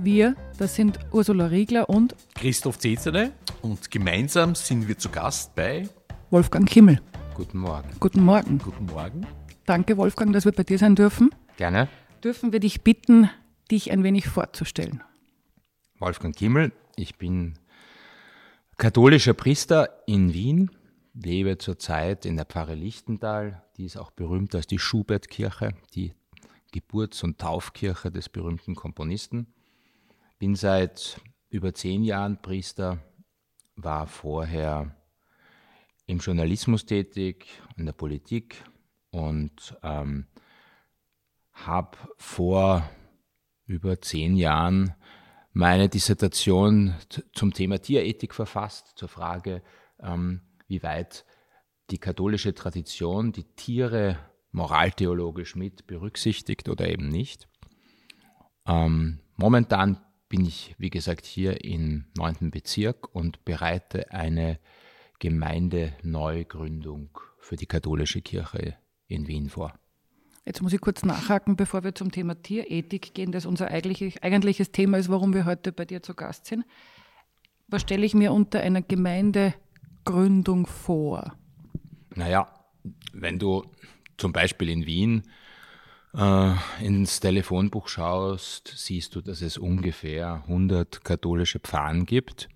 Wir, das sind Ursula Riegler und Christoph Zezele und gemeinsam sind wir zu Gast bei Wolfgang Kimmel. Guten Morgen. Guten Morgen. Guten Morgen. Danke, Wolfgang, dass wir bei dir sein dürfen. Gerne. Dürfen wir dich bitten, dich ein wenig vorzustellen? Wolfgang Kimmel, ich bin katholischer Priester in Wien, lebe zurzeit in der Pfarre Lichtental, die ist auch berühmt als die Schubertkirche, die Geburts- und Taufkirche des berühmten Komponisten. Bin seit über zehn Jahren Priester, war vorher im Journalismus tätig, in der Politik und ähm, habe vor über zehn Jahren meine Dissertation zum Thema Tierethik verfasst, zur Frage, ähm, wie weit die katholische Tradition die Tiere moraltheologisch mit berücksichtigt oder eben nicht. Ähm, momentan bin ich, wie gesagt, hier im 9. Bezirk und bereite eine Gemeindeneugründung für die katholische Kirche in Wien vor. Jetzt muss ich kurz nachhaken, bevor wir zum Thema Tierethik gehen, das unser eigentliches, eigentliches Thema ist, warum wir heute bei dir zu Gast sind. Was stelle ich mir unter einer Gemeindegründung vor? Naja, wenn du zum Beispiel in Wien äh, ins Telefonbuch schaust, siehst du, dass es ungefähr 100 katholische Pfarren gibt.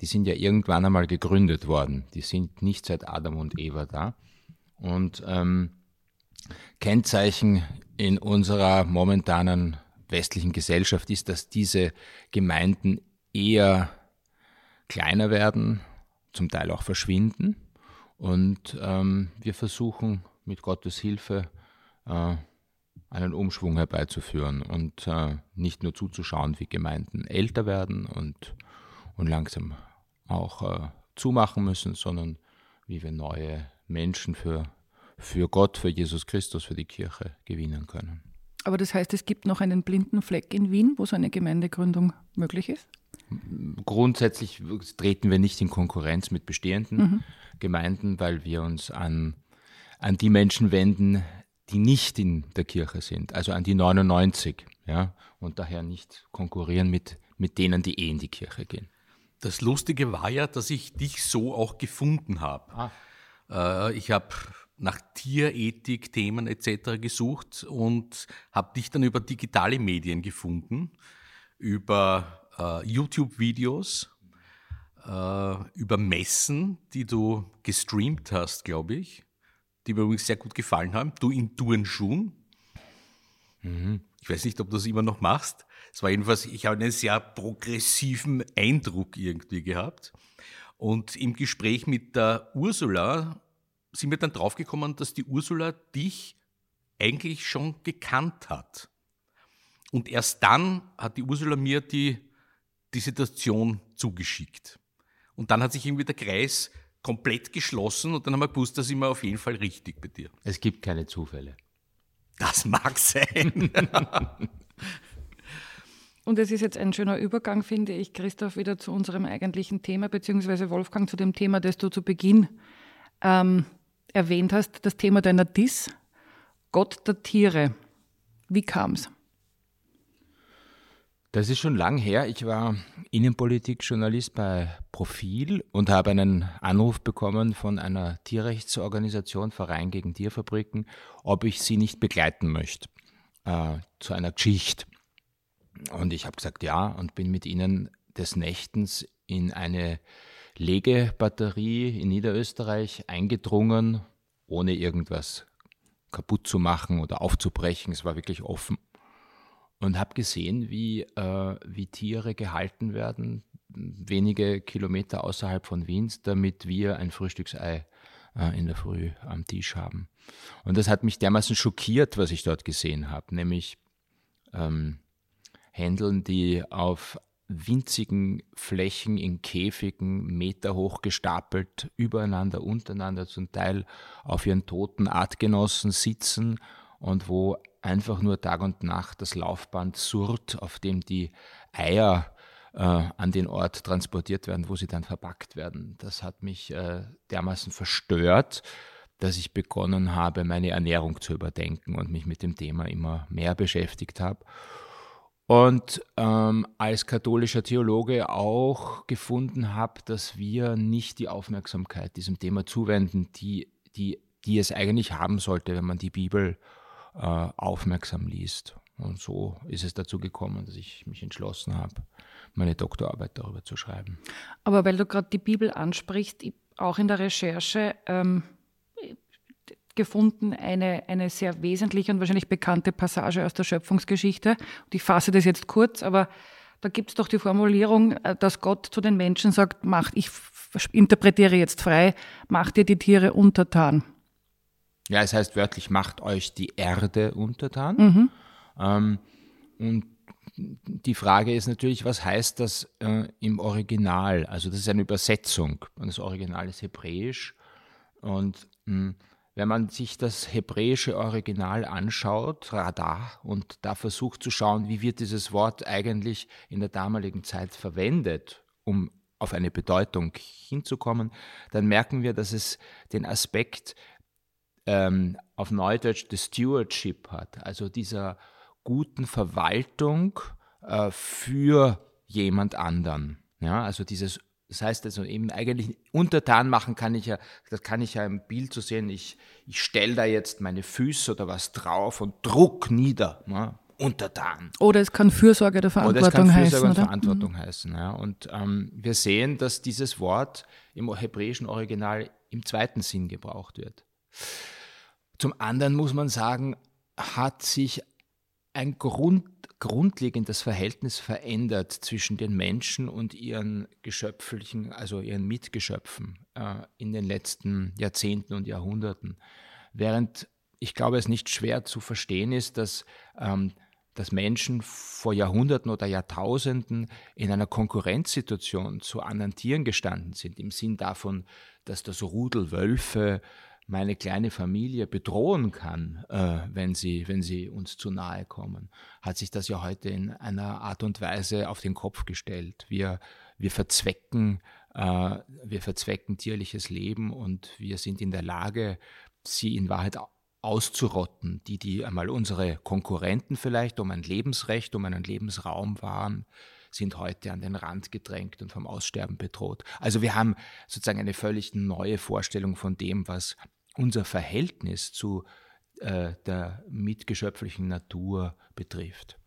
Die sind ja irgendwann einmal gegründet worden. Die sind nicht seit Adam und Eva da. Und ähm, Kennzeichen in unserer momentanen westlichen Gesellschaft ist, dass diese Gemeinden eher kleiner werden, zum Teil auch verschwinden. Und ähm, wir versuchen mit Gottes Hilfe äh, einen Umschwung herbeizuführen und äh, nicht nur zuzuschauen, wie Gemeinden älter werden und, und langsam auch äh, zumachen müssen, sondern wie wir neue Menschen für, für Gott, für Jesus Christus, für die Kirche gewinnen können. Aber das heißt, es gibt noch einen blinden Fleck in Wien, wo so eine Gemeindegründung möglich ist? Grundsätzlich treten wir nicht in Konkurrenz mit bestehenden mhm. Gemeinden, weil wir uns an, an die Menschen wenden, die nicht in der Kirche sind, also an die 99, ja, und daher nicht konkurrieren mit, mit denen, die eh in die Kirche gehen. Das Lustige war ja, dass ich dich so auch gefunden habe. Ah. Äh, ich habe nach Tierethik, Themen etc. gesucht und habe dich dann über digitale Medien gefunden, über äh, YouTube-Videos, äh, über Messen, die du gestreamt hast, glaube ich die mir übrigens sehr gut gefallen haben. Du in Turnschuhen. Mhm. Ich weiß nicht, ob du das immer noch machst. Es war jedenfalls, ich habe einen sehr progressiven Eindruck irgendwie gehabt. Und im Gespräch mit der Ursula sind wir dann draufgekommen, dass die Ursula dich eigentlich schon gekannt hat. Und erst dann hat die Ursula mir die, die Situation zugeschickt. Und dann hat sich irgendwie der Kreis komplett geschlossen und dann haben wir gewusst, dass immer auf jeden Fall richtig bei dir. Es gibt keine Zufälle. Das mag sein. Und es ist jetzt ein schöner Übergang, finde ich, Christoph, wieder zu unserem eigentlichen Thema, beziehungsweise Wolfgang zu dem Thema, das du zu Beginn ähm, erwähnt hast, das Thema deiner Dis, Gott der Tiere. Wie kam es? Das ist schon lang her. Ich war Innenpolitikjournalist bei Profil und habe einen Anruf bekommen von einer Tierrechtsorganisation, Verein gegen Tierfabriken, ob ich sie nicht begleiten möchte äh, zu einer Geschichte. Und ich habe gesagt ja und bin mit ihnen des Nächtens in eine Legebatterie in Niederösterreich eingedrungen, ohne irgendwas kaputt zu machen oder aufzubrechen. Es war wirklich offen und habe gesehen, wie, äh, wie Tiere gehalten werden, wenige Kilometer außerhalb von Wiens, damit wir ein Frühstücksei äh, in der Früh am Tisch haben. Und das hat mich dermaßen schockiert, was ich dort gesehen habe, nämlich ähm, Händeln, die auf winzigen Flächen in Käfigen, Meter hoch gestapelt, übereinander, untereinander, zum Teil auf ihren toten Artgenossen sitzen und wo einfach nur Tag und Nacht das Laufband surrt, auf dem die Eier äh, an den Ort transportiert werden, wo sie dann verpackt werden. Das hat mich äh, dermaßen verstört, dass ich begonnen habe, meine Ernährung zu überdenken und mich mit dem Thema immer mehr beschäftigt habe und ähm, als katholischer Theologe auch gefunden habe, dass wir nicht die Aufmerksamkeit diesem Thema zuwenden, die, die, die es eigentlich haben sollte, wenn man die Bibel äh, aufmerksam liest. Und so ist es dazu gekommen, dass ich mich entschlossen habe, meine Doktorarbeit darüber zu schreiben. Aber weil du gerade die Bibel ansprichst, auch in der Recherche, ähm, gefunden, eine, eine sehr wesentliche und wahrscheinlich bekannte Passage aus der Schöpfungsgeschichte. Und ich fasse das jetzt kurz, aber da gibt es doch die Formulierung, äh, dass Gott zu den Menschen sagt, macht, ich interpretiere jetzt frei, macht ihr die Tiere untertan. Ja, es heißt wörtlich, macht euch die Erde untertan. Mhm. Ähm, und die Frage ist natürlich, was heißt das äh, im Original? Also das ist eine Übersetzung und das Original ist hebräisch und mh, hm, wenn man sich das hebräische Original anschaut, Radar, und da versucht zu schauen, wie wird dieses Wort eigentlich in der damaligen Zeit verwendet, um auf eine Bedeutung hinzukommen, dann merken wir, dass es den Aspekt ähm, auf Neudeutsch the Stewardship hat, also dieser guten Verwaltung äh, für jemand anderen. Ja, also dieses das heißt also eben eigentlich untertan machen kann ich ja, das kann ich ja im Bild zu so sehen, ich, ich stelle da jetzt meine Füße oder was drauf und druck nieder, ne? untertan. Oder es kann Fürsorge der Verantwortung heißen. Oder es kann Fürsorge der Verantwortung mhm. heißen. Ja. Und ähm, wir sehen, dass dieses Wort im hebräischen Original im zweiten Sinn gebraucht wird. Zum anderen muss man sagen, hat sich ein Grund grundlegendes Verhältnis verändert zwischen den Menschen und ihren geschöpflichen, also ihren Mitgeschöpfen äh, in den letzten Jahrzehnten und Jahrhunderten. Während ich glaube, es nicht schwer zu verstehen ist, dass, ähm, dass Menschen vor Jahrhunderten oder Jahrtausenden in einer Konkurrenzsituation zu anderen Tieren gestanden sind, im Sinn davon, dass das Rudel Wölfe meine kleine Familie bedrohen kann, äh, wenn, sie, wenn sie uns zu nahe kommen, hat sich das ja heute in einer Art und Weise auf den Kopf gestellt. Wir, wir, verzwecken, äh, wir verzwecken tierliches Leben und wir sind in der Lage, sie in Wahrheit auszurotten, die, die einmal unsere Konkurrenten vielleicht um ein Lebensrecht, um einen Lebensraum waren, sind heute an den Rand gedrängt und vom Aussterben bedroht. Also wir haben sozusagen eine völlig neue Vorstellung von dem, was unser Verhältnis zu äh, der mitgeschöpflichen Natur betrifft.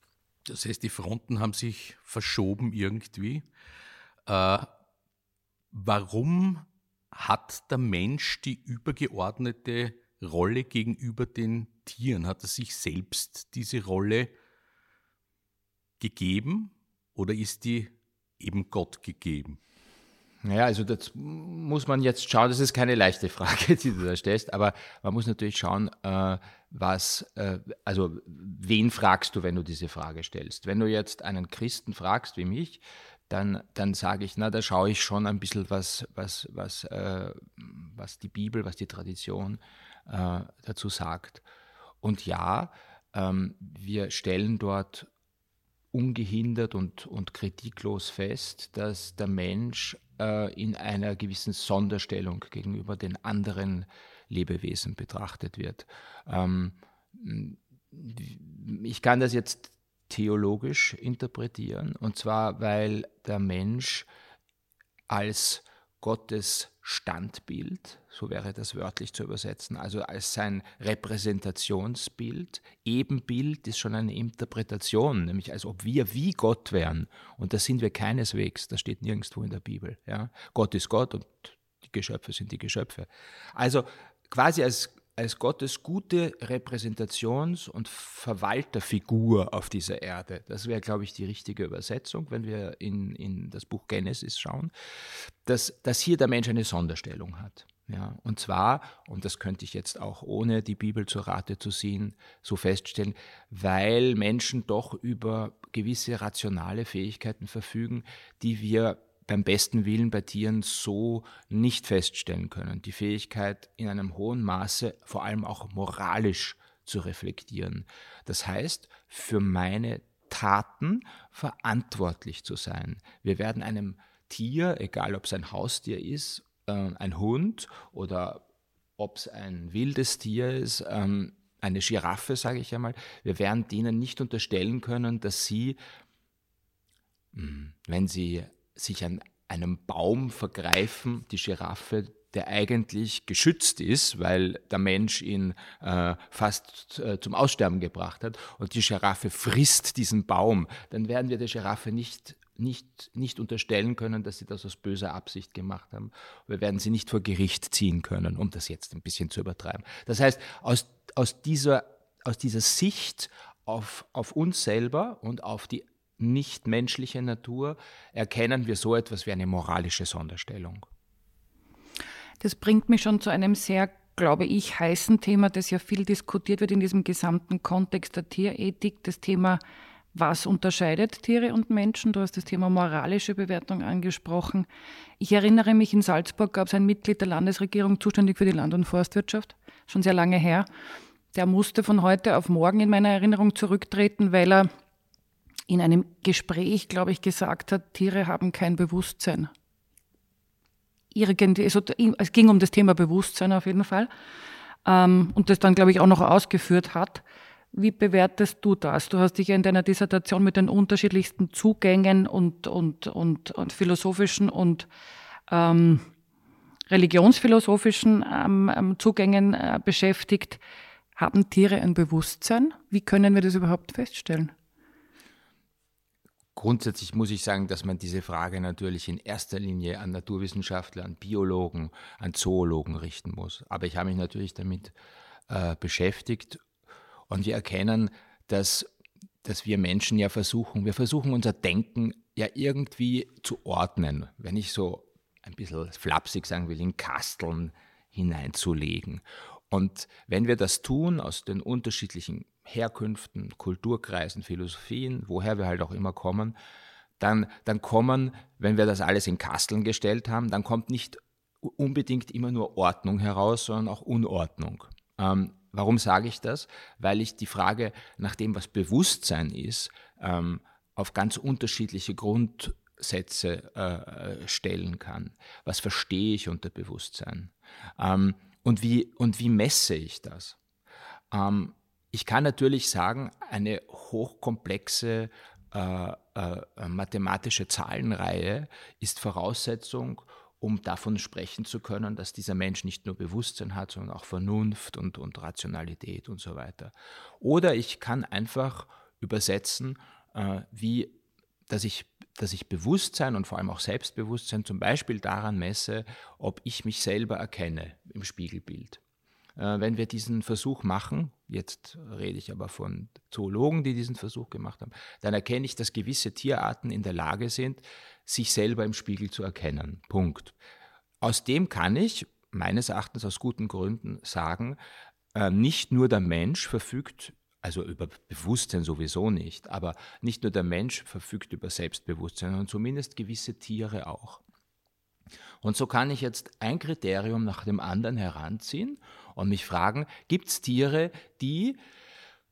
Das heißt, die Fronten haben sich verschoben irgendwie. Äh, warum hat der Mensch die übergeordnete Rolle gegenüber den Tieren? Hat er sich selbst diese Rolle gegeben oder ist die eben Gott gegeben? Naja, also das muss man jetzt schauen, das ist keine leichte Frage, die du da stellst, aber man muss natürlich schauen, äh, was, äh, also wen fragst du, wenn du diese Frage stellst? Wenn du jetzt einen Christen fragst wie mich, dann, dann sage ich, na, da schaue ich schon ein bisschen, was, was, was, äh, was die Bibel, was die Tradition äh, dazu sagt. Und ja, ähm, wir stellen dort ungehindert und, und kritiklos fest, dass der Mensch äh, in einer gewissen Sonderstellung gegenüber den anderen Lebewesen betrachtet wird. Ähm, ich kann das jetzt theologisch interpretieren, und zwar weil der Mensch als Gottes Standbild, so wäre das wörtlich zu übersetzen, also als sein Repräsentationsbild. Ebenbild ist schon eine Interpretation, nämlich als ob wir wie Gott wären. Und das sind wir keineswegs, das steht nirgendwo in der Bibel. Ja? Gott ist Gott und die Geschöpfe sind die Geschöpfe. Also quasi als als Gottes gute Repräsentations- und Verwalterfigur auf dieser Erde. Das wäre, glaube ich, die richtige Übersetzung, wenn wir in, in das Buch Genesis schauen, dass, dass hier der Mensch eine Sonderstellung hat. Ja, und zwar, und das könnte ich jetzt auch ohne die Bibel zur Rate zu ziehen, so feststellen, weil Menschen doch über gewisse rationale Fähigkeiten verfügen, die wir beim besten Willen bei Tieren so nicht feststellen können. Die Fähigkeit, in einem hohen Maße vor allem auch moralisch zu reflektieren. Das heißt, für meine Taten verantwortlich zu sein. Wir werden einem Tier, egal ob es ein Haustier ist, äh, ein Hund oder ob es ein wildes Tier ist, ähm, eine Giraffe, sage ich einmal, wir werden denen nicht unterstellen können, dass sie, hm, wenn sie sich an einem Baum vergreifen, die Giraffe, der eigentlich geschützt ist, weil der Mensch ihn äh, fast äh, zum Aussterben gebracht hat, und die Giraffe frisst diesen Baum, dann werden wir der Giraffe nicht, nicht, nicht unterstellen können, dass sie das aus böser Absicht gemacht haben. Wir werden sie nicht vor Gericht ziehen können, um das jetzt ein bisschen zu übertreiben. Das heißt, aus, aus, dieser, aus dieser Sicht auf, auf uns selber und auf die nichtmenschliche Natur erkennen wir so etwas wie eine moralische Sonderstellung. Das bringt mich schon zu einem sehr, glaube ich, heißen Thema, das ja viel diskutiert wird in diesem gesamten Kontext der Tierethik, das Thema, was unterscheidet Tiere und Menschen? Du hast das Thema moralische Bewertung angesprochen. Ich erinnere mich, in Salzburg gab es ein Mitglied der Landesregierung zuständig für die Land- und Forstwirtschaft, schon sehr lange her. Der musste von heute auf morgen in meiner Erinnerung zurücktreten, weil er in einem Gespräch, glaube ich, gesagt hat, Tiere haben kein Bewusstsein. Irgendwie, also, es ging um das Thema Bewusstsein auf jeden Fall. Ähm, und das dann, glaube ich, auch noch ausgeführt hat. Wie bewertest du das? Du hast dich ja in deiner Dissertation mit den unterschiedlichsten Zugängen und, und, und, und philosophischen und ähm, religionsphilosophischen ähm, ähm Zugängen äh, beschäftigt. Haben Tiere ein Bewusstsein? Wie können wir das überhaupt feststellen? Grundsätzlich muss ich sagen, dass man diese Frage natürlich in erster Linie an Naturwissenschaftler, an Biologen, an Zoologen richten muss. Aber ich habe mich natürlich damit äh, beschäftigt und wir erkennen, dass, dass wir Menschen ja versuchen, wir versuchen unser Denken ja irgendwie zu ordnen. Wenn ich so ein bisschen flapsig sagen will, in Kasteln hineinzulegen. Und wenn wir das tun aus den unterschiedlichen Herkünften, Kulturkreisen, Philosophien, woher wir halt auch immer kommen, dann, dann kommen, wenn wir das alles in Kasteln gestellt haben, dann kommt nicht unbedingt immer nur Ordnung heraus, sondern auch Unordnung. Ähm, warum sage ich das? Weil ich die Frage nach dem, was Bewusstsein ist, ähm, auf ganz unterschiedliche Grundsätze äh, stellen kann. Was verstehe ich unter Bewusstsein? Ähm, und, wie, und wie messe ich das? Ähm, ich kann natürlich sagen, eine hochkomplexe äh, äh, mathematische Zahlenreihe ist Voraussetzung, um davon sprechen zu können, dass dieser Mensch nicht nur Bewusstsein hat, sondern auch Vernunft und, und Rationalität und so weiter. Oder ich kann einfach übersetzen, äh, wie, dass ich, dass ich Bewusstsein und vor allem auch Selbstbewusstsein zum Beispiel daran messe, ob ich mich selber erkenne im Spiegelbild. Äh, wenn wir diesen Versuch machen, jetzt rede ich aber von Zoologen, die diesen Versuch gemacht haben, dann erkenne ich, dass gewisse Tierarten in der Lage sind, sich selber im Spiegel zu erkennen. Punkt. Aus dem kann ich, meines Erachtens aus guten Gründen, sagen, äh, nicht nur der Mensch verfügt also über Bewusstsein sowieso nicht, aber nicht nur der Mensch verfügt über Selbstbewusstsein, sondern zumindest gewisse Tiere auch. Und so kann ich jetzt ein Kriterium nach dem anderen heranziehen und mich fragen, gibt es Tiere, die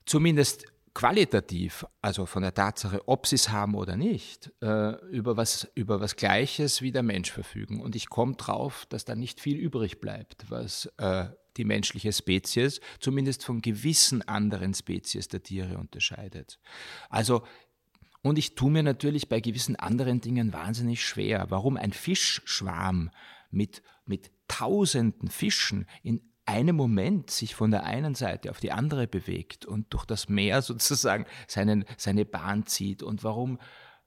zumindest qualitativ, also von der Tatsache, ob sie es haben oder nicht, äh, über, was, über was Gleiches wie der Mensch verfügen. Und ich komme drauf, dass da nicht viel übrig bleibt, was äh, die menschliche Spezies zumindest von gewissen anderen Spezies der Tiere unterscheidet. Also und ich tue mir natürlich bei gewissen anderen Dingen wahnsinnig schwer. Warum ein Fischschwarm mit, mit tausenden Fischen in einem Moment sich von der einen Seite auf die andere bewegt und durch das Meer sozusagen seinen, seine Bahn zieht und warum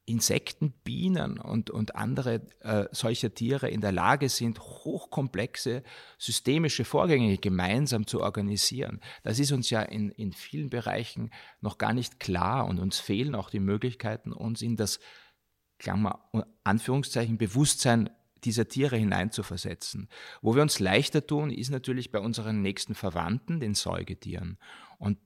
Insekten, Bienen und, und andere äh, solcher Tiere in der Lage sind, hochkomplexe systemische Vorgänge gemeinsam zu organisieren. Das ist uns ja in, in vielen Bereichen noch gar nicht klar und uns fehlen auch die Möglichkeiten, uns in das, Klammer, Anführungszeichen, Bewusstsein dieser Tiere hineinzuversetzen. Wo wir uns leichter tun, ist natürlich bei unseren nächsten Verwandten, den Säugetieren. Und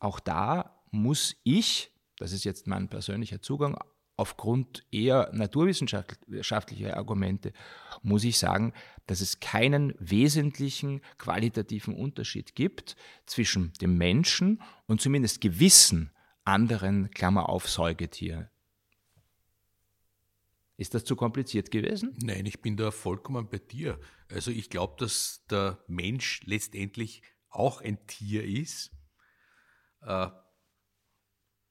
auch da muss ich das ist jetzt mein persönlicher Zugang, aufgrund eher naturwissenschaftlicher Argumente, muss ich sagen, dass es keinen wesentlichen qualitativen Unterschied gibt zwischen dem Menschen und zumindest gewissen anderen, Klammer auf, Säugetieren. Ist das zu kompliziert gewesen? Nein, ich bin da vollkommen bei dir. Also ich glaube, dass der Mensch letztendlich auch ein Tier ist. Äh,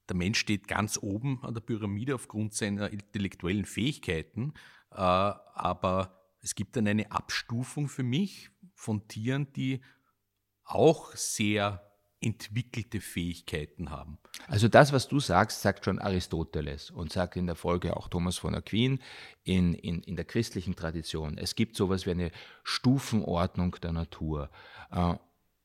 der Mensch steht ganz oben an der Pyramide aufgrund seiner intellektuellen Fähigkeiten, äh, aber es gibt dann eine Abstufung für mich von Tieren, die auch sehr entwickelte Fähigkeiten haben. Also das, was du sagst, sagt schon Aristoteles und sagt in der Folge auch Thomas von Aquin in, in, in der christlichen Tradition. Es gibt sowas wie eine Stufenordnung der Natur. Äh,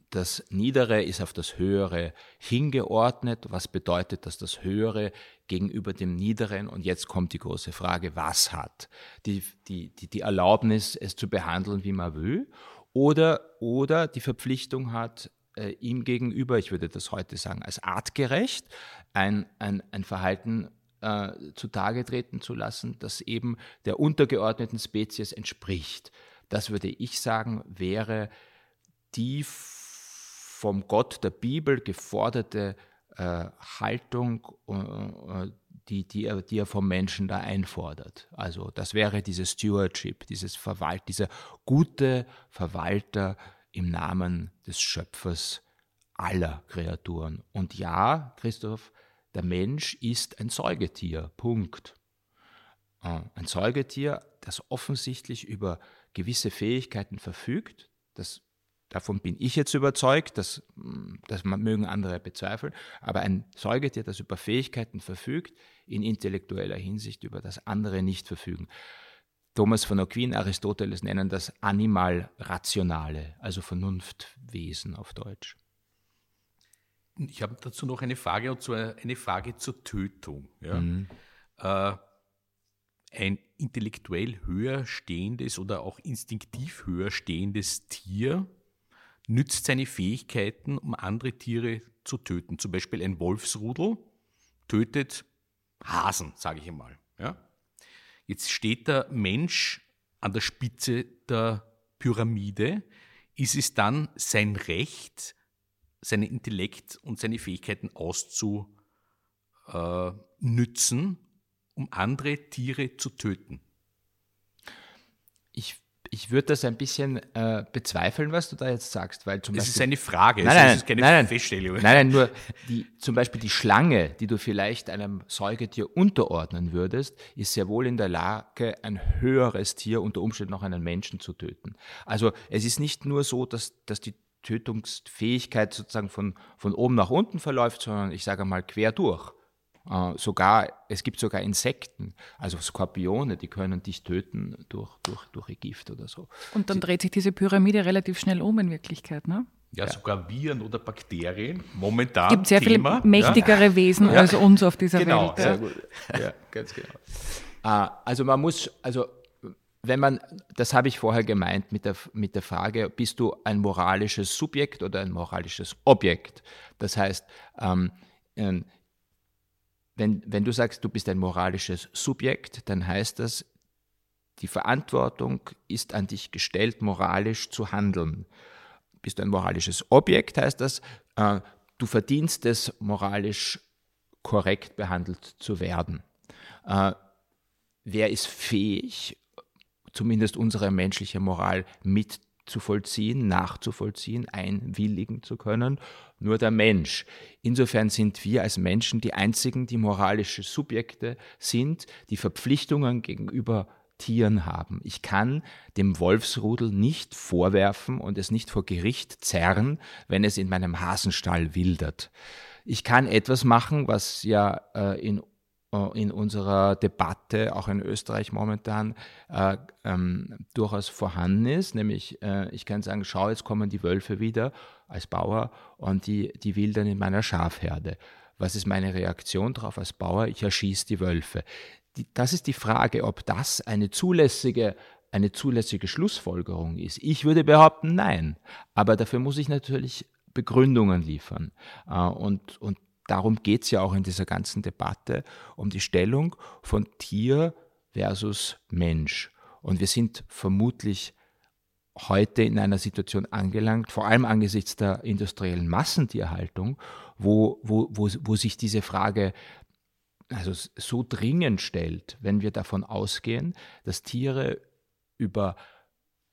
das Niedere ist auf das Höhere hingeordnet, was bedeutet, dass das Höhere gegenüber dem Niederen, und jetzt kommt die große Frage, was hat? Die, die, die, die Erlaubnis, es zu behandeln, wie man will, oder, oder die Verpflichtung hat, äh, ihm gegenüber, ich würde das heute sagen, als artgerecht, ein, ein, ein Verhalten äh, zutage treten zu lassen, das eben der untergeordneten Spezies entspricht. Das würde ich sagen, wäre die vom Gott der Bibel geforderte äh, Haltung, äh, die, die, er, die er vom Menschen da einfordert. Also das wäre diese Stewardship, dieses Verwalt, dieser gute Verwalter im Namen des Schöpfers aller Kreaturen. Und ja, Christoph, der Mensch ist ein Säugetier. Punkt. Äh, ein Säugetier, das offensichtlich über gewisse Fähigkeiten verfügt. Das, davon bin ich jetzt überzeugt, das, das mögen andere bezweifeln. Aber ein Säugetier, das über Fähigkeiten verfügt, in intellektueller Hinsicht, über das andere nicht verfügen. Thomas von Aquin, Aristoteles nennen das Animal-Rationale, also Vernunftwesen auf Deutsch. Ich habe dazu noch eine Frage, und zwar eine Frage zur Tötung. Ja. Mhm. Äh, ein intellektuell höher stehendes oder auch instinktiv höher stehendes Tier nützt seine Fähigkeiten, um andere Tiere zu töten. Zum Beispiel ein Wolfsrudel tötet Hasen, sage ich einmal. Ja? Jetzt steht der Mensch an der Spitze der Pyramide. Ist es dann sein Recht, seinen Intellekt und seine Fähigkeiten auszunützen, um andere Tiere zu töten? Ich ich würde das ein bisschen äh, bezweifeln, was du da jetzt sagst, weil zum das Beispiel. ist eine Frage, nein, nein, das ist keine nein, nein, Feststellung. Nein, nein, nur die, zum Beispiel die Schlange, die du vielleicht einem Säugetier unterordnen würdest, ist sehr wohl in der Lage, ein höheres Tier unter Umständen noch einen Menschen zu töten. Also es ist nicht nur so, dass, dass die Tötungsfähigkeit sozusagen von, von oben nach unten verläuft, sondern ich sage mal quer durch. Äh, sogar, es gibt sogar Insekten, also Skorpione, die können dich töten durch, durch, durch ihr Gift oder so. Und dann Sie, dreht sich diese Pyramide relativ schnell um in Wirklichkeit, ne? Ja, ja. sogar Viren oder Bakterien. Momentan. Es gibt sehr Thema, viele mächtigere ja. Wesen als uns auf dieser genau, Welt. Genau, sehr gut. Ja, ganz genau. Äh, also man muss, also wenn man, das habe ich vorher gemeint mit der, mit der Frage, bist du ein moralisches Subjekt oder ein moralisches Objekt? Das heißt, ähm, ähm wenn, wenn du sagst, du bist ein moralisches Subjekt, dann heißt das, die Verantwortung ist an dich gestellt, moralisch zu handeln. Bist du ein moralisches Objekt, heißt das, äh, du verdienst es, moralisch korrekt behandelt zu werden. Äh, wer ist fähig, zumindest unsere menschliche Moral mit zu vollziehen, nachzuvollziehen, einwilligen zu können, nur der Mensch. Insofern sind wir als Menschen die einzigen, die moralische Subjekte sind, die Verpflichtungen gegenüber Tieren haben. Ich kann dem Wolfsrudel nicht vorwerfen und es nicht vor Gericht zerren, wenn es in meinem Hasenstall wildert. Ich kann etwas machen, was ja äh, in in unserer Debatte, auch in Österreich momentan, äh, ähm, durchaus vorhanden ist. Nämlich, äh, ich kann sagen, schau, jetzt kommen die Wölfe wieder als Bauer und die, die wildern in meiner Schafherde. Was ist meine Reaktion darauf als Bauer? Ich erschieße die Wölfe. Die, das ist die Frage, ob das eine zulässige eine zulässige Schlussfolgerung ist. Ich würde behaupten, nein. Aber dafür muss ich natürlich Begründungen liefern. Äh, und, und darum geht es ja auch in dieser ganzen Debatte, um die Stellung von Tier versus Mensch. Und wir sind vermutlich heute in einer Situation angelangt, vor allem angesichts der industriellen Massentierhaltung, wo, wo, wo, wo sich diese Frage also so dringend stellt, wenn wir davon ausgehen, dass Tiere über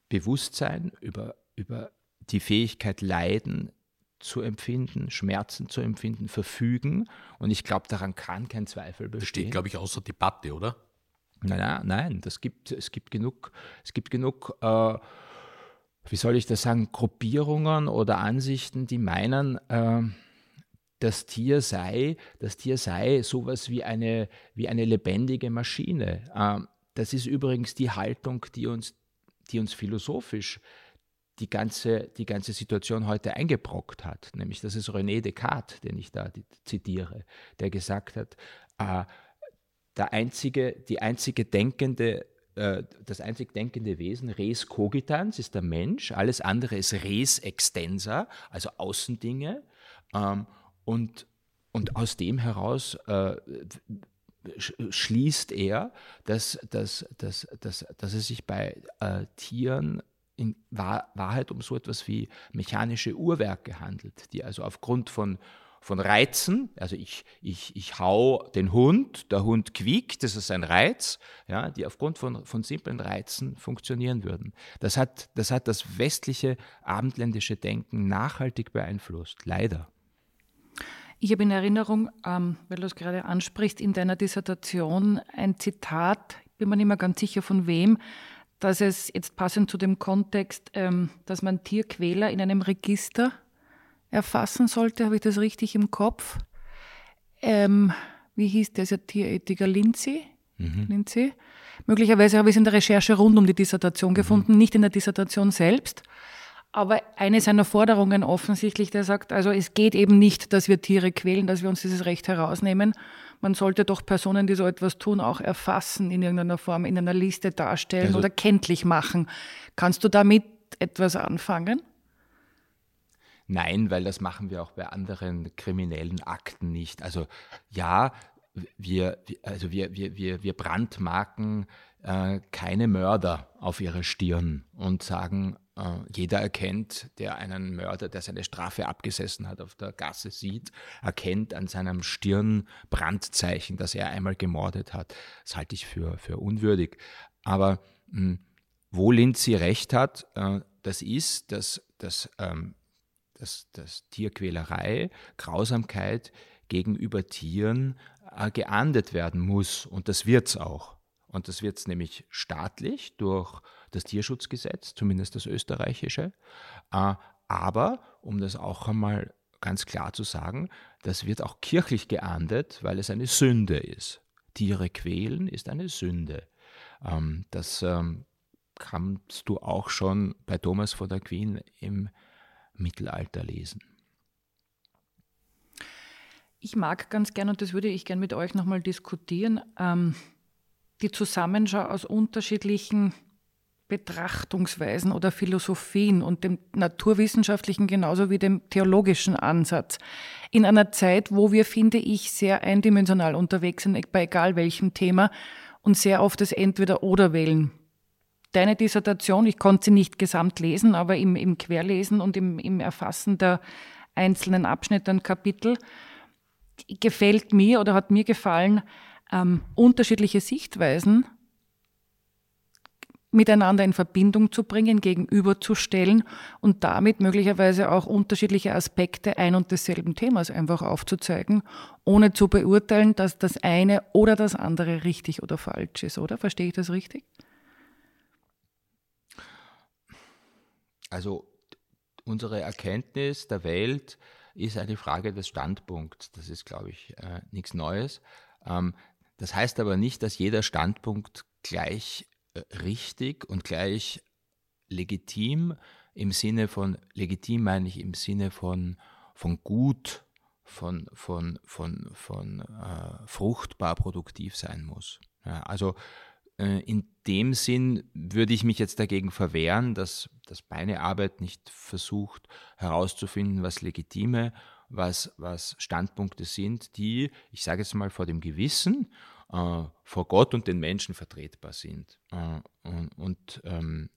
Bewusstsein, über, über die Fähigkeit Leiden zu empfinden, Schmerzen zu empfinden, verfügen. Und ich glaube, daran kann kein Zweifel bestehen. Das steht, glaube ich, außer Debatte, oder? Nein, nein, nein das gibt, es gibt genug, es gibt genug äh, wie soll ich das sagen, Gruppierungen oder Ansichten, die meinen, äh, das Tier sei, das Tier sei sowas wie eine, wie eine lebendige Maschine. Äh, das ist übrigens die Haltung, die uns, die uns philosophisch die ganze, die ganze Situation heute eingebrockt hat. Nämlich, das ist René Descartes, den ich da zitiere, der gesagt hat, äh, der einzige, die einzige denkende äh, das einzig denkende Wesen, res cogitans, ist der Mensch, alles andere ist res extensa, also Außendinge. Ähm, und, und aus dem heraus äh, schließt er, dass, dass, dass, dass, dass es sich bei äh, Tieren in Wahrheit um so etwas wie mechanische Uhrwerke handelt, die also aufgrund von von Reizen. Also ich, ich, ich hau den Hund, der Hund quiekt, das ist ein Reiz, ja, die aufgrund von, von simplen Reizen funktionieren würden. Das hat, das hat das westliche abendländische Denken nachhaltig beeinflusst, leider. Ich habe in Erinnerung, ähm, weil du es gerade ansprichst, in deiner Dissertation ein Zitat, bin mir nicht mehr ganz sicher von wem, dass es jetzt passend zu dem Kontext, ähm, dass man Tierquäler in einem Register erfassen sollte. Habe ich das richtig im Kopf? Ähm, wie hieß der Tierethiker? Lindsay? Mhm. Lindsay? Möglicherweise habe ich es in der Recherche rund um die Dissertation mhm. gefunden, mhm. nicht in der Dissertation selbst. Aber eine seiner Forderungen offensichtlich, der sagt, also es geht eben nicht, dass wir Tiere quälen, dass wir uns dieses Recht herausnehmen. Man sollte doch Personen, die so etwas tun, auch erfassen in irgendeiner Form, in einer Liste darstellen also, oder kenntlich machen. Kannst du damit etwas anfangen? Nein, weil das machen wir auch bei anderen kriminellen Akten nicht. Also ja, wir, also wir, wir, wir, wir brandmarken äh, keine Mörder auf ihre Stirn und sagen, äh, jeder erkennt, der einen Mörder, der seine Strafe abgesessen hat, auf der Gasse sieht, erkennt an seinem Stirnbrandzeichen, dass er einmal gemordet hat. Das halte ich für, für unwürdig. Aber mh, hm, wo Lindsay recht hat, äh, das ist, dass, dass ähm, dass, dass Tierquälerei, Grausamkeit gegenüber Tieren geahndet werden muss. Und das wird es auch. Und das wird es nämlich staatlich durch das Tierschutzgesetz, zumindest das österreichische. Äh, aber, um das auch einmal ganz klar zu sagen, das wird auch kirchlich geahndet, weil es eine Sünde ist. Tiere quälen ist eine Sünde. Ähm, das ähm, kannst du auch schon bei Thomas von der Queen im Mittelalter lesen. Ich mag ganz gern, und das würde ich gern mit euch nochmal diskutieren, ähm, die Zusammenschau aus unterschiedlichen Betrachtungsweisen oder Philosophien und dem naturwissenschaftlichen genauso wie dem theologischen Ansatz. In einer Zeit, wo wir, finde ich, sehr eindimensional unterwegs sind, bei egal welchem Thema und sehr oft das Entweder-Oder wählen deine Dissertation, ich konnte sie nicht gesamt lesen, aber im, im Querlesen und im, im Erfassen der einzelnen Abschnitte und Kapitel, gefällt mir oder hat mir gefallen, ähm, unterschiedliche Sichtweisen miteinander in Verbindung zu bringen, gegenüberzustellen und damit möglicherweise auch unterschiedliche Aspekte ein und desselben Themas einfach aufzuzeigen, ohne zu beurteilen, dass das eine oder das andere richtig oder falsch ist, oder? Verstehe ich das richtig? Also unsere Erkenntnis der Welt ist eine Frage des Standpunkts. Das ist, glaube ich, äh, nichts Neues. Ähm, das heißt aber nicht, dass jeder Standpunkt gleich äh, richtig und gleich legitim im Sinne von, legitim meine ich im Sinne von, von gut, von, von, von, von äh, fruchtbar produktiv sein muss. Ja, also in dem Sinn würde ich mich jetzt dagegen verwehren, dass, dass meine Arbeit nicht versucht herauszufinden, was legitime was, was Standpunkte sind, die, ich sage jetzt mal, vor dem Gewissen, äh, vor Gott und den Menschen vertretbar sind. Äh, und, und ähm,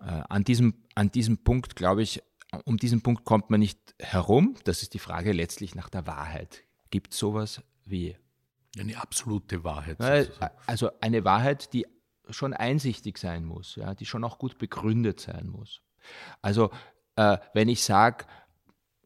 äh, an, diesem, an diesem Punkt, glaube ich, um diesen Punkt kommt man nicht herum. Das ist die Frage letztlich nach der Wahrheit. Gibt es sowas wie eine absolute Wahrheit. Also eine Wahrheit, die schon einsichtig sein muss, ja, die schon auch gut begründet sein muss. Also äh, wenn ich sage,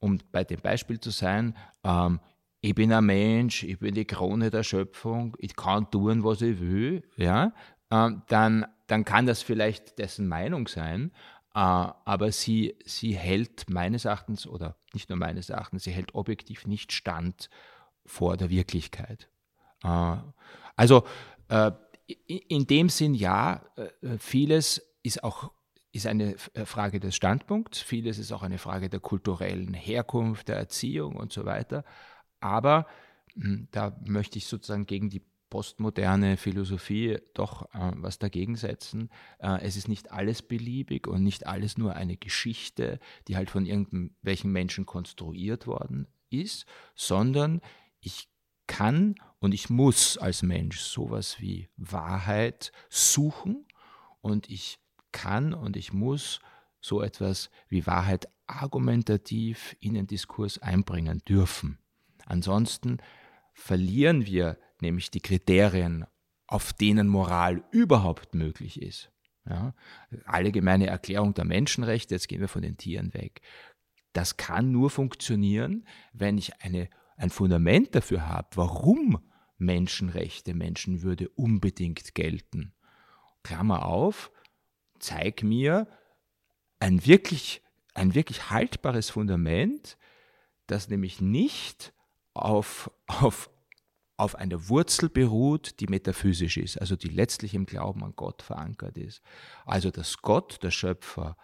um bei dem Beispiel zu sein, ähm, ich bin ein Mensch, ich bin die Krone der Schöpfung, ich kann tun, was ich will, ja, ähm, dann, dann kann das vielleicht dessen Meinung sein, äh, aber sie, sie hält meines Erachtens, oder nicht nur meines Erachtens, sie hält objektiv nicht stand vor der Wirklichkeit. Äh, also äh, in dem Sinn ja, äh, vieles ist auch ist eine Frage des Standpunkts, vieles ist auch eine Frage der kulturellen Herkunft, der Erziehung und so weiter. Aber hm, da möchte ich sozusagen gegen die postmoderne Philosophie doch äh, was dagegen setzen. Äh, es ist nicht alles beliebig und nicht alles nur eine Geschichte, die halt von irgendwelchen Menschen konstruiert worden ist, sondern ich kann und ich muss als Mensch sowas wie Wahrheit suchen und ich kann und ich muss so etwas wie Wahrheit argumentativ in den Diskurs einbringen dürfen. Ansonsten verlieren wir nämlich die Kriterien, auf denen Moral überhaupt möglich ist. Ja, allgemeine Erklärung der Menschenrechte, jetzt gehen wir von den Tieren weg. Das kann nur funktionieren, wenn ich eine, ein Fundament dafür habe, warum Menschenrechte, Menschenwürde unbedingt gelten. Klammer auf, zeig mir ein wirklich, ein wirklich haltbares Fundament, das nämlich nicht auf, auf, auf einer Wurzel beruht, die metaphysisch ist, also die letztlich im Glauben an Gott verankert ist. Also dass Gott der Schöpfer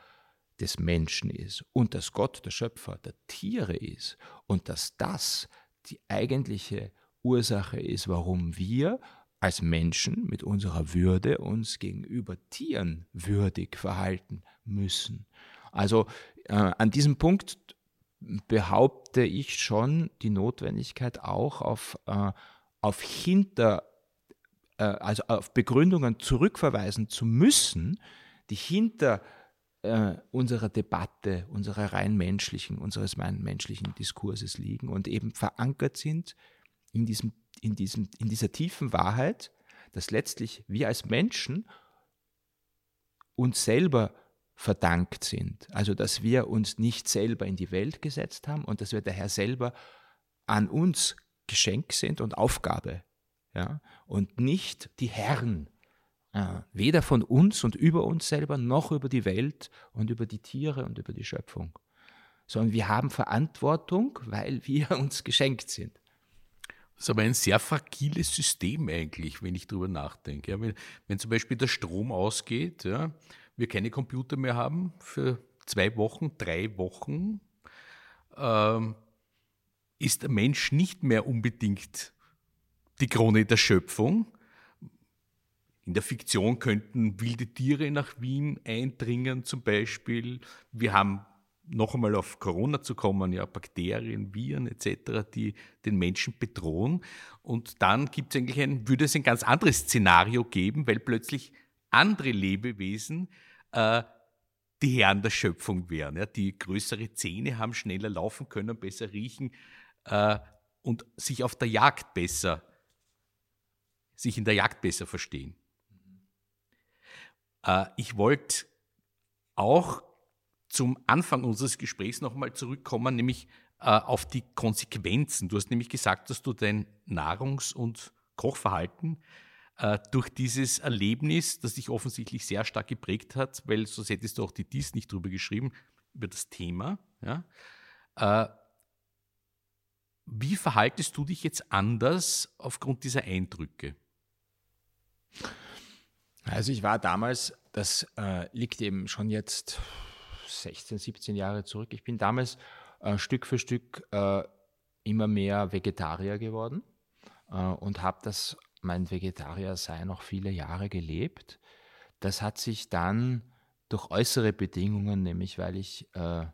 des Menschen ist und dass Gott der Schöpfer der Tiere ist und dass das die eigentliche Ursache ist, warum wir als Menschen mit unserer Würde uns gegenüber Tieren würdig verhalten müssen. Also äh, an diesem Punkt behaupte ich schon die Notwendigkeit auch auf, äh, auf hinter, äh, also auf Begründungen zurückverweisen zu müssen, die hinter unserer Debatte, unserer rein menschlichen, unseres rein menschlichen Diskurses liegen und eben verankert sind in, diesem, in, diesem, in dieser tiefen Wahrheit, dass letztlich wir als Menschen uns selber verdankt sind. Also dass wir uns nicht selber in die Welt gesetzt haben und dass wir daher selber an uns Geschenk sind und Aufgabe. Ja? Und nicht die Herren, äh, weder von uns und über uns selber, noch über die Welt und über die Tiere und über die Schöpfung. Sondern wir haben Verantwortung, weil wir uns geschenkt sind. Das ist aber ein sehr fragiles System eigentlich, wenn ich darüber nachdenke. Ja, wenn, wenn, zum Beispiel der Strom ausgeht, ja, wir keine Computer mehr haben für zwei Wochen, drei Wochen, ähm, ist der Mensch nicht mehr unbedingt die Krone der Schöpfung. In der Fiktion könnten wilde Tiere nach Wien eindringen zum Beispiel. Wir haben noch einmal auf Corona zu kommen, ja, Bakterien, Viren etc., die den Menschen bedrohen. Und dann gibt es eigentlich ein, würde es ein ganz anderes Szenario geben, weil plötzlich andere Lebewesen äh, die Herren der Schöpfung wären, ja, die größere Zähne haben, schneller laufen können, besser riechen äh, und sich auf der Jagd besser, sich in der Jagd besser verstehen. Äh, ich wollte auch zum Anfang unseres Gesprächs nochmal zurückkommen, nämlich äh, auf die Konsequenzen. Du hast nämlich gesagt, dass du dein Nahrungs- und Kochverhalten äh, durch dieses Erlebnis, das dich offensichtlich sehr stark geprägt hat, weil sonst hättest du auch die Dies nicht drüber geschrieben, über das Thema. Ja? Wie verhaltest du dich jetzt anders aufgrund dieser Eindrücke? Also ich war damals, das äh, liegt eben schon jetzt 16, 17 Jahre zurück, ich bin damals äh, Stück für Stück äh, immer mehr Vegetarier geworden äh, und habe das mein Vegetarier-Sein noch viele Jahre gelebt. Das hat sich dann durch äußere Bedingungen, nämlich weil ich äh,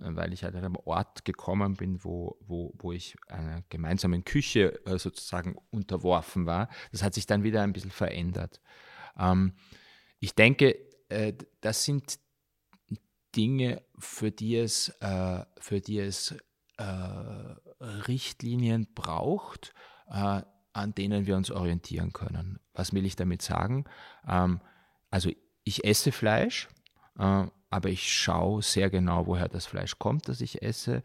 weil ich halt an einem Ort gekommen bin, wo, wo, wo ich einer gemeinsamen Küche äh, sozusagen unterworfen war. Das hat sich dann wieder ein bisschen verändert. Ähm, ich denke, äh, das sind Dinge, für die es, äh, für die es äh, Richtlinien braucht, äh, an denen wir uns orientieren können. Was will ich damit sagen? Ähm, also ich esse Fleisch, äh, aber ich schaue sehr genau, woher das Fleisch kommt, das ich esse.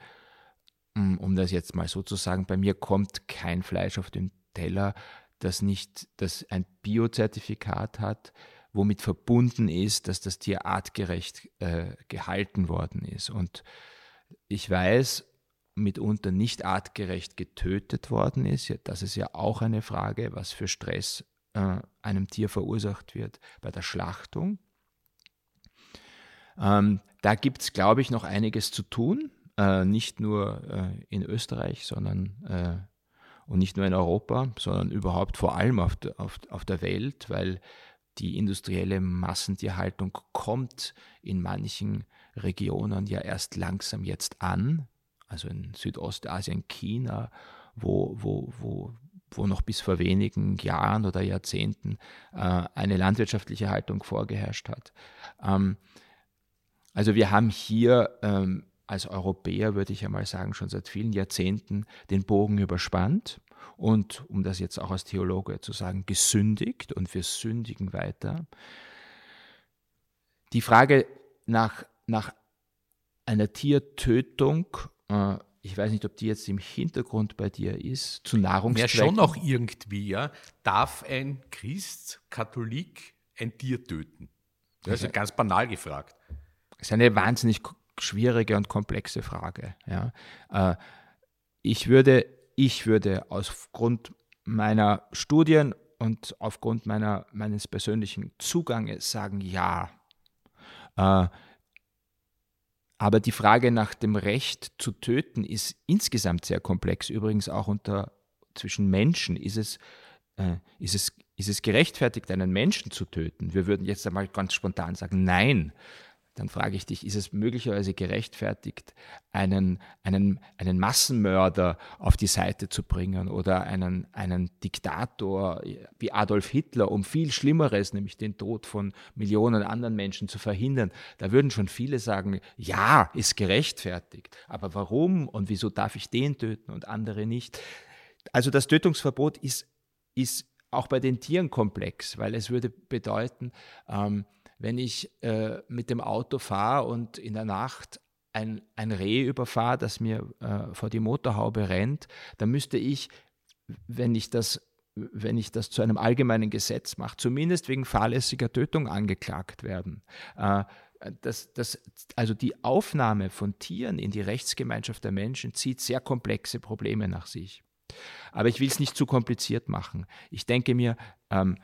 Mm, um das jetzt mal so zu sagen, bei mir kommt kein Fleisch auf den Teller, das nicht das ein Biozertifikat hat, womit verbunden ist, dass das Tier artgerecht äh, gehalten worden ist. Und ich weiß, mitunter nicht artgerecht getötet worden ist. Das ist ja auch eine Frage, was für Stress äh, einem Tier verursacht wird bei der Schlachtung. Ähm, da gibt es, glaube ich, noch einiges zu tun, äh, nicht nur äh, in Österreich, sondern äh, und nicht nur in Europa, sondern überhaupt vor allem auf, de, auf, auf der Welt, weil die industrielle Massentierhaltung kommt in manchen Regionen ja erst langsam jetzt an, also in Südostasien, China, wo, wo, wo, wo noch bis vor wenigen Jahren oder Jahrzehnten äh, eine landwirtschaftliche Haltung vorgeherrscht hat. Ähm, also wir haben hier ähm, als Europäer, würde ich einmal sagen, schon seit vielen Jahrzehnten den Bogen überspannt und, um das jetzt auch als Theologe zu sagen, gesündigt und wir sündigen weiter. Die Frage nach, nach einer Tiertötung äh, ich weiß nicht, ob die jetzt im Hintergrund bei dir ist, zu Nahrungszwecken. Ja, schon auch irgendwie, ja. Darf ein Christ, Katholik ein Tier töten? Das ist ja ganz banal gefragt. Das ist eine wahnsinnig schwierige und komplexe Frage. Ja. Äh, ich, würde, ich würde aufgrund meiner Studien und aufgrund meiner, meines persönlichen Zuganges sagen, ja. Äh, aber die Frage nach dem Recht zu töten ist insgesamt sehr komplex. Übrigens auch unter zwischen Menschen ist es, äh, ist es, ist es gerechtfertigt, einen Menschen zu töten? Wir würden jetzt einmal ganz spontan sagen, nein dann frage ich dich, ist es möglicherweise gerechtfertigt, einen, einen, einen Massenmörder auf die Seite zu bringen oder einen, einen Diktator wie Adolf Hitler, um viel Schlimmeres, nämlich den Tod von Millionen anderen Menschen zu verhindern? Da würden schon viele sagen, ja, ist gerechtfertigt. Aber warum und wieso darf ich den töten und andere nicht? Also das Tötungsverbot ist, ist auch bei den Tieren komplex, weil es würde bedeuten, ähm, wenn ich äh, mit dem Auto fahre und in der Nacht ein, ein Reh überfahre, das mir äh, vor die Motorhaube rennt, dann müsste ich, wenn ich das wenn ich das zu einem allgemeinen Gesetz mache, zumindest wegen fahrlässiger Tötung angeklagt werden. Äh, das, das, also die Aufnahme von Tieren in die Rechtsgemeinschaft der Menschen zieht sehr komplexe Probleme nach sich. Aber ich will es nicht zu kompliziert machen. Ich denke mir, ähm,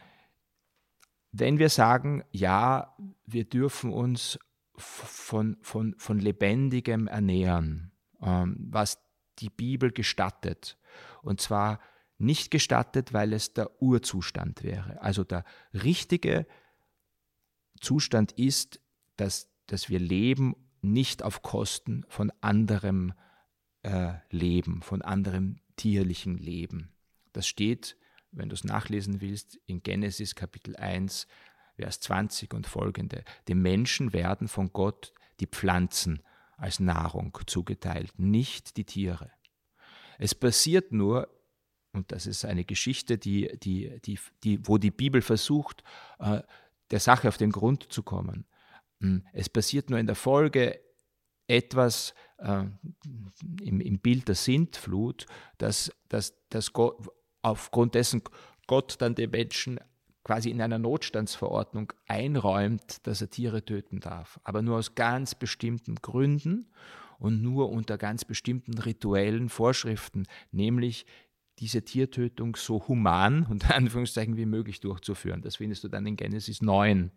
wenn wir sagen, ja, wir dürfen uns von, von, von lebendigem ernähren, ähm, was die Bibel gestattet, und zwar nicht gestattet, weil es der Urzustand wäre. Also der richtige Zustand ist, dass, dass wir leben nicht auf Kosten von anderem äh, Leben, von anderem tierlichen Leben. Das steht wenn du es nachlesen willst, in Genesis Kapitel 1, Vers 20 und folgende. Dem Menschen werden von Gott die Pflanzen als Nahrung zugeteilt, nicht die Tiere. Es passiert nur, und das ist eine Geschichte, die, die, die, die, wo die Bibel versucht, äh, der Sache auf den Grund zu kommen. Hm, es passiert nur in der Folge etwas äh, im, im, Bild der Sintflut, dass, dass, dass Gott, aufgrund dessen Gott dann den Menschen quasi in einer Notstandsverordnung einräumt, dass er Tiere töten darf, aber nur aus ganz bestimmten Gründen und nur unter ganz bestimmten rituellen Vorschriften, nämlich diese Tiertötung so human, unter Anführungszeichen, wie möglich durchzuführen. Das findest du dann in Genesis 9.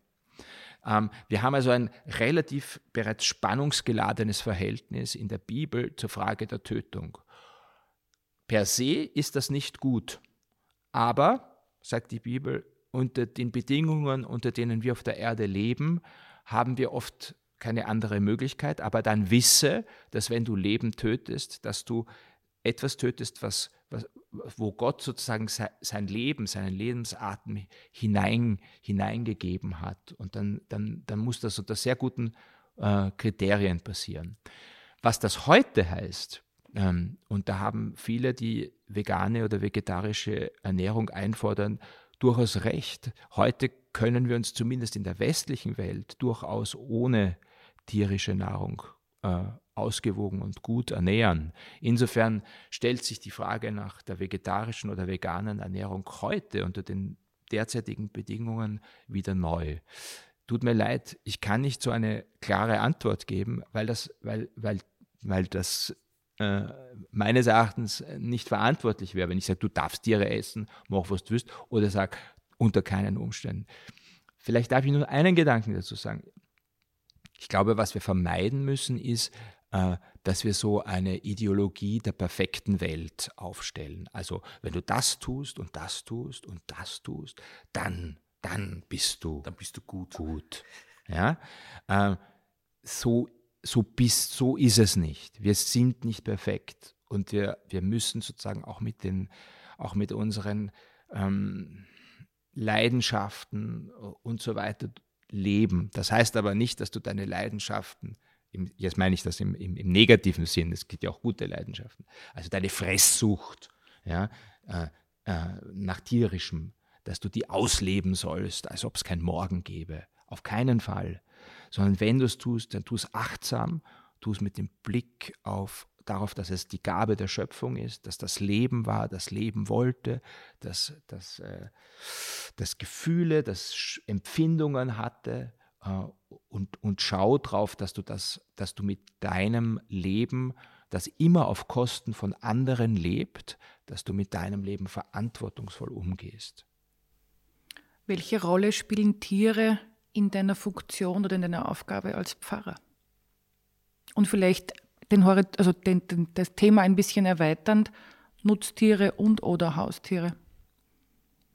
Ähm, wir haben also ein relativ bereits spannungsgeladenes Verhältnis in der Bibel zur Frage der Tötung. Per se ist das nicht gut. Aber, sagt die Bibel, unter den Bedingungen, unter denen wir auf der Erde leben, haben wir oft keine andere Möglichkeit, aber dann wisse, dass wenn du Leben tötest, dass du etwas tötest, was, was, wo Gott sozusagen sein Leben, seinen Lebensatem hinein, hineingegeben hat. Und dann, dann, dann muss das unter sehr guten äh, Kriterien passieren. Was das heute heißt, ähm, und da haben viele, die vegane oder vegetarische Ernährung einfordern, durchaus recht. Heute können wir uns zumindest in der westlichen Welt durchaus ohne tierische Nahrung äh, ausgewogen und gut ernähren. Insofern stellt sich die Frage nach der vegetarischen oder veganen Ernährung heute unter den derzeitigen Bedingungen wieder neu. Tut mir leid, ich kann nicht so eine klare Antwort geben, weil das, weil, weil, weil das äh, meines Erachtens nicht verantwortlich wäre, wenn ich sage, du darfst Tiere essen, mach was du willst, oder sage, unter keinen Umständen. Vielleicht darf ich nur einen Gedanken dazu sagen. Ich glaube, was wir vermeiden müssen, ist, äh, dass wir so eine Ideologie der perfekten Welt aufstellen. Also wenn du das tust und das tust und das tust, dann, dann bist du, dann bist du gut. Gut. Ja, äh, so so bist, so ist es nicht. Wir sind nicht perfekt und wir, wir müssen sozusagen auch mit den, auch mit unseren ähm, Leidenschaften und so weiter leben. Das heißt aber nicht, dass du deine Leidenschaften, jetzt meine ich das im, im, im, negativen Sinn, es gibt ja auch gute Leidenschaften, also deine Fresssucht ja, äh, äh, nach tierischem, dass du die ausleben sollst, als ob es kein Morgen gäbe. Auf keinen Fall sondern wenn du es tust, dann tu es achtsam, tu es mit dem Blick auf, darauf, dass es die Gabe der Schöpfung ist, dass das Leben war, das Leben wollte, dass, dass, äh, das Gefühle, das Empfindungen hatte äh, und, und schau drauf, dass du, das, dass du mit deinem Leben, das immer auf Kosten von anderen lebt, dass du mit deinem Leben verantwortungsvoll umgehst. Welche Rolle spielen Tiere in deiner Funktion oder in deiner Aufgabe als Pfarrer. Und vielleicht den, also den, den, das Thema ein bisschen erweiternd, Nutztiere und oder Haustiere.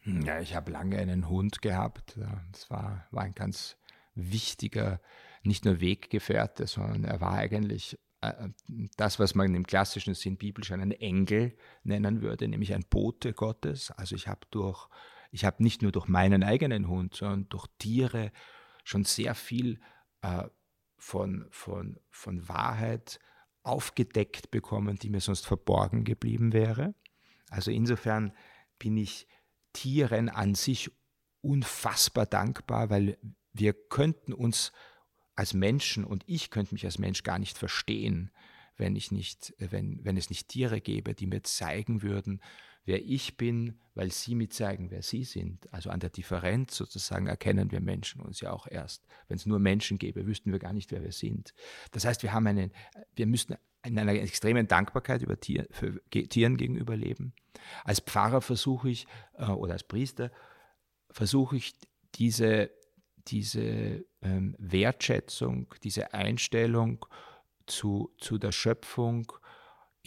Hm, ja, ich habe lange einen Hund gehabt. Das war, war ein ganz wichtiger, nicht nur Weggefährte, sondern er war eigentlich äh, das, was man im klassischen Sinn biblisch einen Engel nennen würde, nämlich ein Bote Gottes. Also ich habe durch ich habe nicht nur durch meinen eigenen Hund, sondern durch Tiere schon sehr viel äh, von, von, von Wahrheit aufgedeckt bekommen, die mir sonst verborgen geblieben wäre. Also insofern bin ich Tieren an sich unfassbar dankbar, weil wir könnten uns als Menschen und ich könnte mich als Mensch gar nicht verstehen, wenn ich nicht, wenn, wenn es nicht Tiere gäbe, die mir zeigen würden, wer ich bin, weil sie mir zeigen, wer sie sind. Also an der Differenz sozusagen erkennen wir Menschen uns ja auch erst. Wenn es nur Menschen gäbe, wüssten wir gar nicht, wer wir sind. Das heißt, wir haben einen, wir müssen in einer extremen Dankbarkeit über Tier, für Tieren gegenüber leben. Als Pfarrer versuche ich, äh, oder als Priester, versuche ich diese, diese ähm, Wertschätzung, diese Einstellung zu, zu der Schöpfung,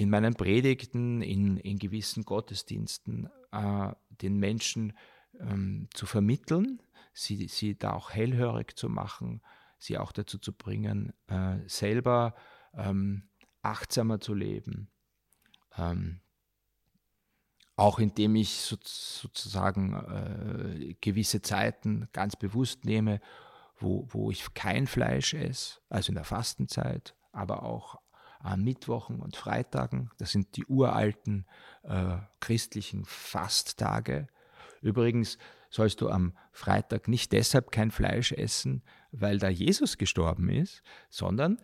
in meinen Predigten, in, in gewissen Gottesdiensten äh, den Menschen ähm, zu vermitteln, sie, sie da auch hellhörig zu machen, sie auch dazu zu bringen, äh, selber ähm, achtsamer zu leben. Ähm, auch indem ich so, sozusagen äh, gewisse Zeiten ganz bewusst nehme, wo, wo ich kein Fleisch esse, also in der Fastenzeit, aber auch an Mittwochen und Freitagen. Das sind die uralten äh, christlichen Fasttage. Übrigens sollst du am Freitag nicht deshalb kein Fleisch essen, weil da Jesus gestorben ist, sondern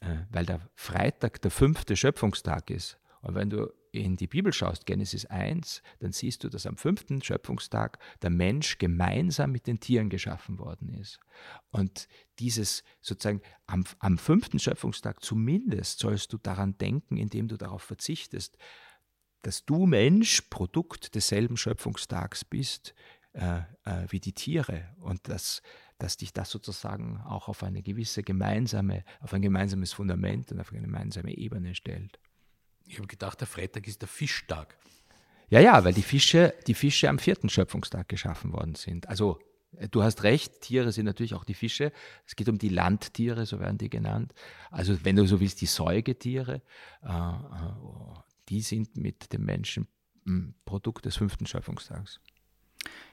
äh, weil der Freitag der fünfte Schöpfungstag ist. Und wenn du in die Bibel schaust, Genesis 1, dann siehst du, dass am fünften Schöpfungstag der Mensch gemeinsam mit den Tieren geschaffen worden ist. Und dieses sozusagen am, am fünften Schöpfungstag zumindest sollst du daran denken, indem du darauf verzichtest, dass du Mensch Produkt desselben Schöpfungstags bist äh, äh, wie die Tiere und dass, dass dich das sozusagen auch auf eine gewisse gemeinsame, auf ein gemeinsames Fundament und auf eine gemeinsame Ebene stellt. Ich habe gedacht, der Freitag ist der Fischtag. Ja, ja, weil die Fische, die Fische am vierten Schöpfungstag geschaffen worden sind. Also Du hast recht, Tiere sind natürlich auch die Fische. Es geht um die Landtiere, so werden die genannt. Also wenn du so willst, die Säugetiere, äh, äh, die sind mit dem Menschen hm, Produkt des fünften Schöpfungstags.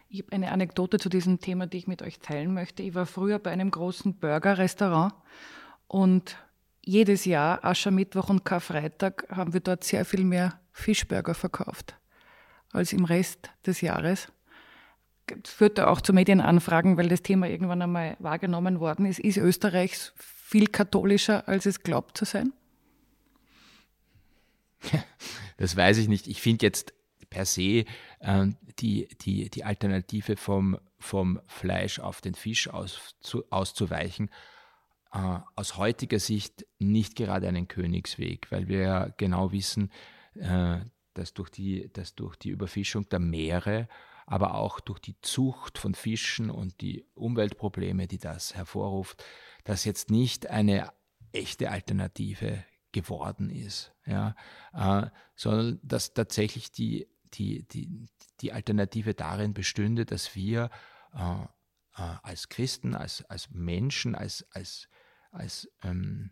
Ich habe eine Anekdote zu diesem Thema, die ich mit euch teilen möchte. Ich war früher bei einem großen Burger-Restaurant und jedes Jahr, Aschermittwoch und Karfreitag, haben wir dort sehr viel mehr Fischburger verkauft als im Rest des Jahres. Das führte auch zu Medienanfragen, weil das Thema irgendwann einmal wahrgenommen worden ist. Ist Österreich viel katholischer, als es glaubt zu sein? Das weiß ich nicht. Ich finde jetzt per se äh, die, die, die Alternative vom, vom Fleisch auf den Fisch aus, zu, auszuweichen, äh, aus heutiger Sicht nicht gerade einen Königsweg, weil wir ja genau wissen, äh, dass, durch die, dass durch die Überfischung der Meere, aber auch durch die Zucht von Fischen und die Umweltprobleme, die das hervorruft, dass jetzt nicht eine echte Alternative geworden ist, ja, äh, sondern dass tatsächlich die die, die, die Alternative darin bestünde, dass wir äh, als Christen, als, als Menschen, als, als, als ähm,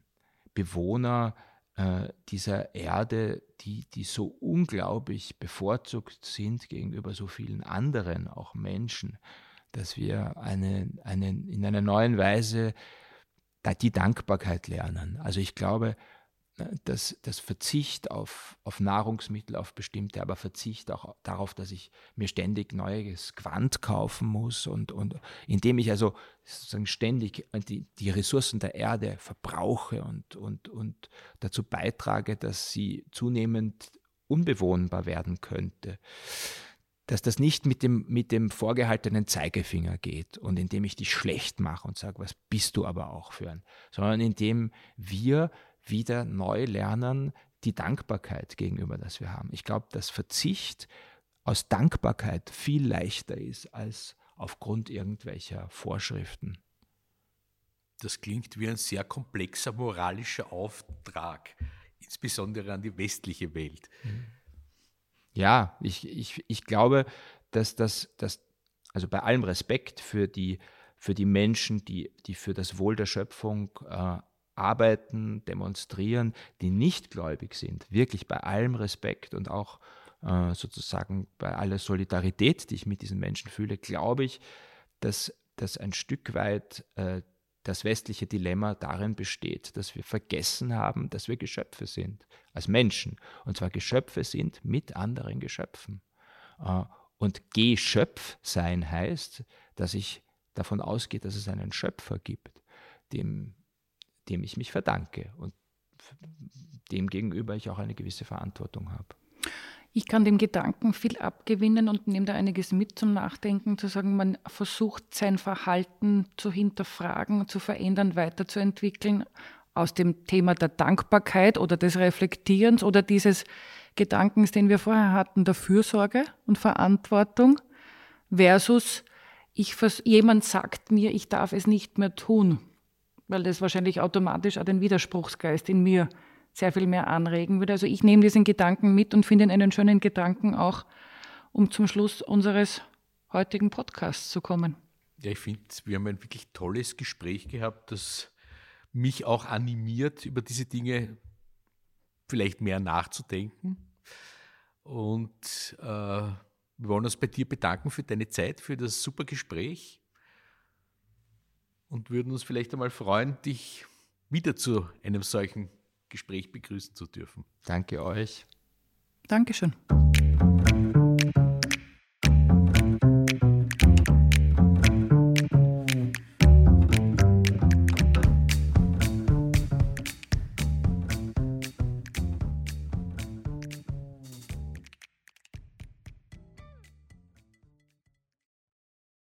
Bewohner äh, dieser Erde, die, die so unglaublich bevorzugt sind gegenüber so vielen anderen, auch Menschen, dass wir eine, eine, in einer neuen Weise die Dankbarkeit lernen. Also ich glaube, das, das Verzicht auf, auf Nahrungsmittel, auf bestimmte, aber Verzicht auch darauf, dass ich mir ständig neues Quant kaufen muss und, und indem ich also sozusagen ständig die, die Ressourcen der Erde verbrauche und, und, und dazu beitrage, dass sie zunehmend unbewohnbar werden könnte dass das nicht mit dem, mit dem vorgehaltenen Zeigefinger geht und indem ich dich schlecht mache und sage, was bist du aber auch für ein, sondern indem wir wieder neu lernen, die Dankbarkeit gegenüber, das wir haben. Ich glaube, dass Verzicht aus Dankbarkeit viel leichter ist als aufgrund irgendwelcher Vorschriften. Das klingt wie ein sehr komplexer moralischer Auftrag, insbesondere an die westliche Welt. Ja, ich, ich, ich glaube, dass das, dass, also bei allem Respekt für die, für die Menschen, die, die für das Wohl der Schöpfung äh, arbeiten, demonstrieren, die nicht gläubig sind, wirklich bei allem Respekt und auch äh, sozusagen bei aller Solidarität, die ich mit diesen Menschen fühle, glaube ich, dass, dass ein Stück weit äh, das westliche Dilemma darin besteht, dass wir vergessen haben, dass wir Geschöpfe sind, als Menschen. Und zwar Geschöpfe sind mit anderen Geschöpfen. Äh, und Geschöpf sein heißt, dass ich davon ausgehe, dass es einen Schöpfer gibt, dem dem ich mich verdanke und dem gegenüber ich auch eine gewisse Verantwortung habe. Ich kann dem Gedanken viel abgewinnen und nehme da einiges mit zum Nachdenken, zu sagen, man versucht sein Verhalten zu hinterfragen, zu verändern, weiterzuentwickeln aus dem Thema der Dankbarkeit oder des Reflektierens oder dieses Gedankens, den wir vorher hatten, der Fürsorge und Verantwortung versus ich, jemand sagt mir, ich darf es nicht mehr tun weil das wahrscheinlich automatisch auch den Widerspruchsgeist in mir sehr viel mehr anregen würde. Also ich nehme diesen Gedanken mit und finde einen schönen Gedanken auch, um zum Schluss unseres heutigen Podcasts zu kommen. Ja, ich finde, wir haben ein wirklich tolles Gespräch gehabt, das mich auch animiert, über diese Dinge vielleicht mehr nachzudenken. Und äh, wir wollen uns bei dir bedanken für deine Zeit, für das super Gespräch und würden uns vielleicht einmal freuen, dich wieder zu einem solchen Gespräch begrüßen zu dürfen. Danke euch. Dankeschön.